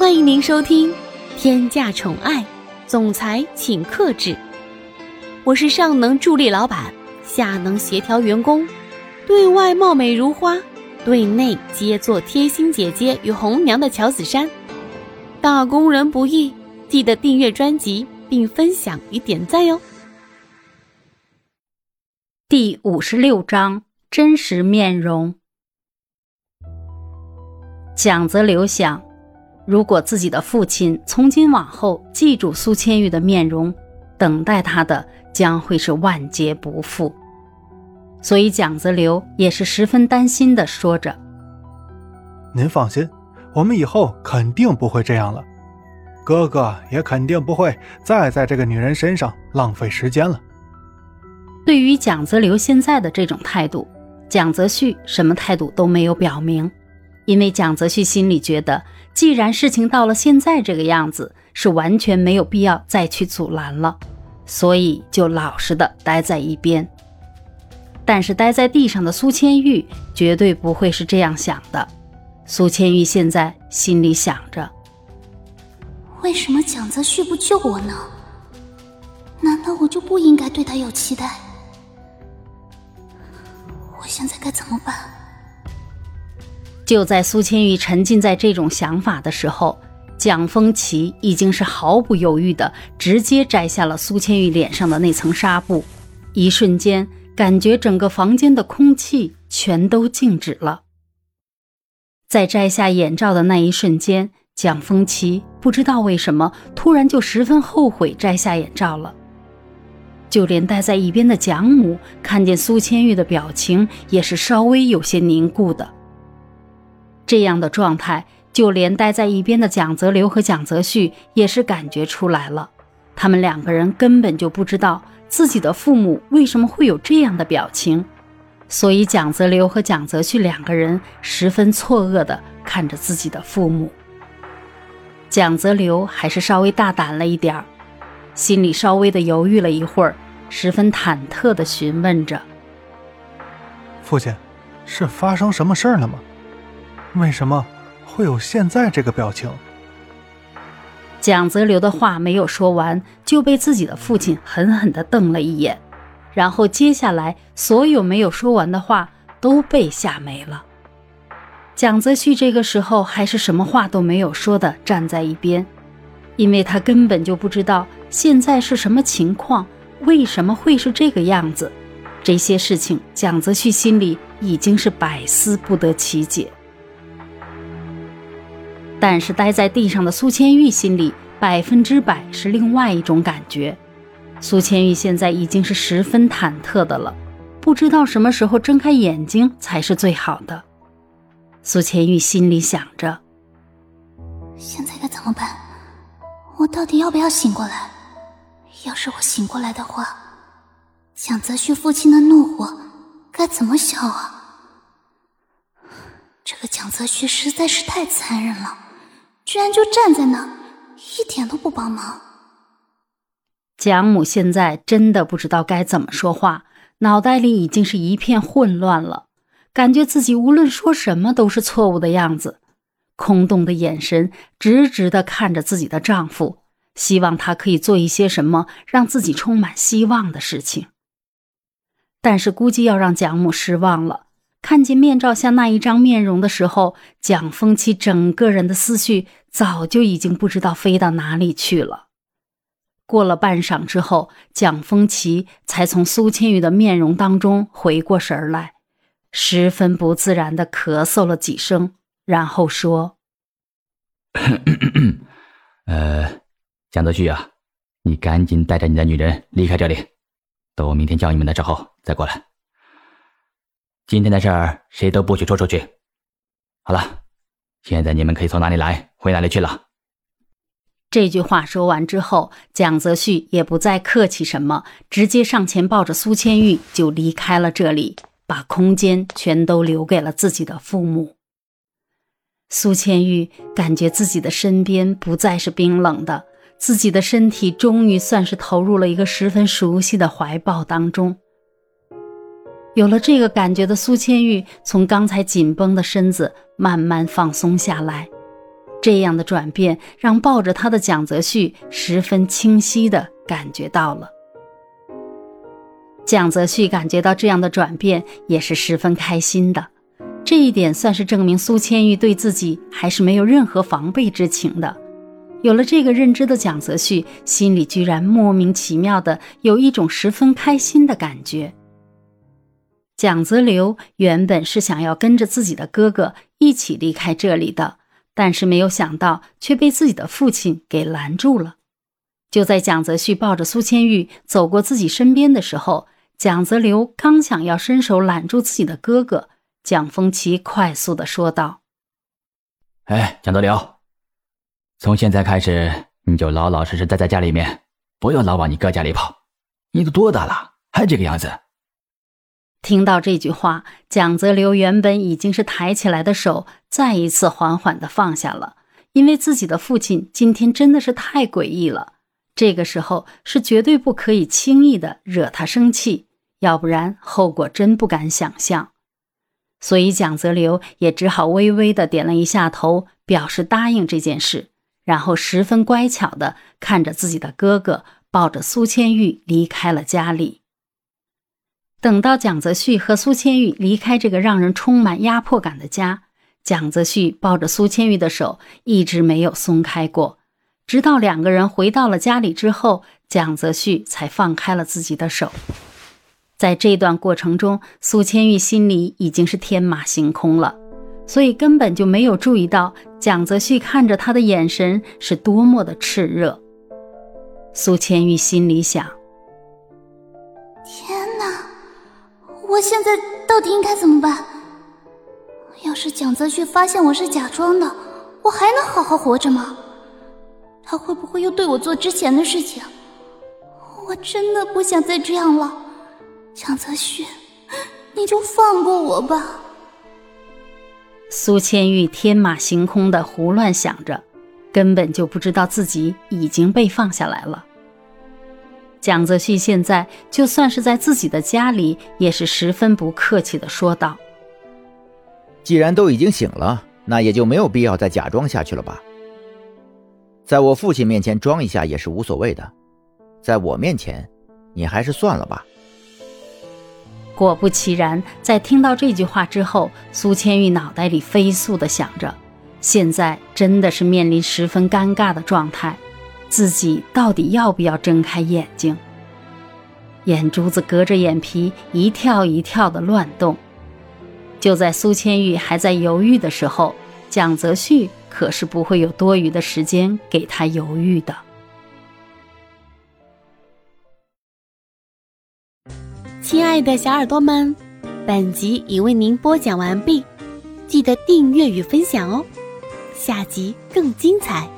欢迎您收听《天价宠爱总裁请克制》，我是上能助力老板，下能协调员工，对外貌美如花，对内皆做贴心姐姐与红娘的乔子珊。打工人不易，记得订阅专辑并分享与点赞哟。第五十六章：真实面容。蒋泽流想，如果自己的父亲从今往后记住苏千玉的面容，等待他的将会是万劫不复。所以蒋泽流也是十分担心的说着：“您放心，我们以后肯定不会这样了，哥哥也肯定不会再在这个女人身上浪费时间了。”对于蒋泽流现在的这种态度，蒋泽旭什么态度都没有表明。因为蒋泽旭心里觉得，既然事情到了现在这个样子，是完全没有必要再去阻拦了，所以就老实的待在一边。但是待在地上的苏千玉绝对不会是这样想的。苏千玉现在心里想着：为什么蒋泽旭不救我呢？难道我就不应该对他有期待？我现在该怎么办？就在苏千玉沉浸在这种想法的时候，蒋风奇已经是毫不犹豫的直接摘下了苏千玉脸上的那层纱布，一瞬间，感觉整个房间的空气全都静止了。在摘下眼罩的那一瞬间，蒋风奇不知道为什么突然就十分后悔摘下眼罩了。就连待在一边的蒋母看见苏千玉的表情，也是稍微有些凝固的。这样的状态，就连待在一边的蒋泽流和蒋泽旭也是感觉出来了。他们两个人根本就不知道自己的父母为什么会有这样的表情，所以蒋泽流和蒋泽旭两个人十分错愕地看着自己的父母。蒋泽流还是稍微大胆了一点儿，心里稍微的犹豫了一会儿，十分忐忑地询问着：“父亲，是发生什么事儿了吗？”为什么会有现在这个表情？蒋泽流的话没有说完，就被自己的父亲狠狠地瞪了一眼，然后接下来所有没有说完的话都被吓没了。蒋泽旭这个时候还是什么话都没有说的站在一边，因为他根本就不知道现在是什么情况，为什么会是这个样子。这些事情，蒋泽旭心里已经是百思不得其解。但是待在地上的苏千玉心里百分之百是另外一种感觉。苏千玉现在已经是十分忐忑的了，不知道什么时候睁开眼睛才是最好的。苏千玉心里想着：现在该怎么办？我到底要不要醒过来？要是我醒过来的话，蒋泽旭父亲的怒火该怎么消啊？这个蒋泽旭实在是太残忍了。居然就站在那，一点都不帮忙。蒋母现在真的不知道该怎么说话，脑袋里已经是一片混乱了，感觉自己无论说什么都是错误的样子。空洞的眼神直直的看着自己的丈夫，希望他可以做一些什么让自己充满希望的事情。但是估计要让蒋母失望了。看见面罩下那一张面容的时候，蒋风奇整个人的思绪早就已经不知道飞到哪里去了。过了半晌之后，蒋风奇才从苏千玉的面容当中回过神来，十分不自然的咳嗽了几声，然后说：“呃，蒋泽旭啊，你赶紧带着你的女人离开这里，等我明天叫你们的时候再过来。”今天的事儿谁都不许说出去。好了，现在你们可以从哪里来回哪里去了。这句话说完之后，蒋泽旭也不再客气什么，直接上前抱着苏千玉就离开了这里，把空间全都留给了自己的父母。苏千玉感觉自己的身边不再是冰冷的，自己的身体终于算是投入了一个十分熟悉的怀抱当中。有了这个感觉的苏千玉，从刚才紧绷的身子慢慢放松下来，这样的转变让抱着他的蒋泽旭十分清晰地感觉到了。蒋泽旭感觉到这样的转变也是十分开心的，这一点算是证明苏千玉对自己还是没有任何防备之情的。有了这个认知的蒋泽旭，心里居然莫名其妙的有一种十分开心的感觉。蒋泽流原本是想要跟着自己的哥哥一起离开这里的，但是没有想到却被自己的父亲给拦住了。就在蒋泽旭抱着苏千玉走过自己身边的时候，蒋泽流刚想要伸手揽住自己的哥哥，蒋风奇快速的说道：“哎，蒋泽流，从现在开始你就老老实实待在家里面，不要老往你哥家里跑。你都多大了，还这个样子？”听到这句话，蒋泽流原本已经是抬起来的手，再一次缓缓的放下了，因为自己的父亲今天真的是太诡异了。这个时候是绝对不可以轻易的惹他生气，要不然后果真不敢想象。所以蒋泽流也只好微微的点了一下头，表示答应这件事，然后十分乖巧的看着自己的哥哥抱着苏千玉离开了家里。等到蒋泽旭和苏千玉离开这个让人充满压迫感的家，蒋泽旭抱着苏千玉的手一直没有松开过，直到两个人回到了家里之后，蒋泽旭才放开了自己的手。在这段过程中，苏千玉心里已经是天马行空了，所以根本就没有注意到蒋泽旭看着他的眼神是多么的炽热。苏千玉心里想：我现在到底应该怎么办？要是蒋泽旭发现我是假装的，我还能好好活着吗？他会不会又对我做之前的事情？我真的不想再这样了，蒋泽旭，你就放过我吧。苏千玉天马行空的胡乱想着，根本就不知道自己已经被放下来了。蒋泽旭现在就算是在自己的家里，也是十分不客气的说道：“既然都已经醒了，那也就没有必要再假装下去了吧。在我父亲面前装一下也是无所谓的，在我面前，你还是算了吧。”果不其然，在听到这句话之后，苏千玉脑袋里飞速的想着，现在真的是面临十分尴尬的状态。自己到底要不要睁开眼睛？眼珠子隔着眼皮一跳一跳的乱动。就在苏千玉还在犹豫的时候，蒋泽旭可是不会有多余的时间给他犹豫的。亲爱的小耳朵们，本集已为您播讲完毕，记得订阅与分享哦，下集更精彩。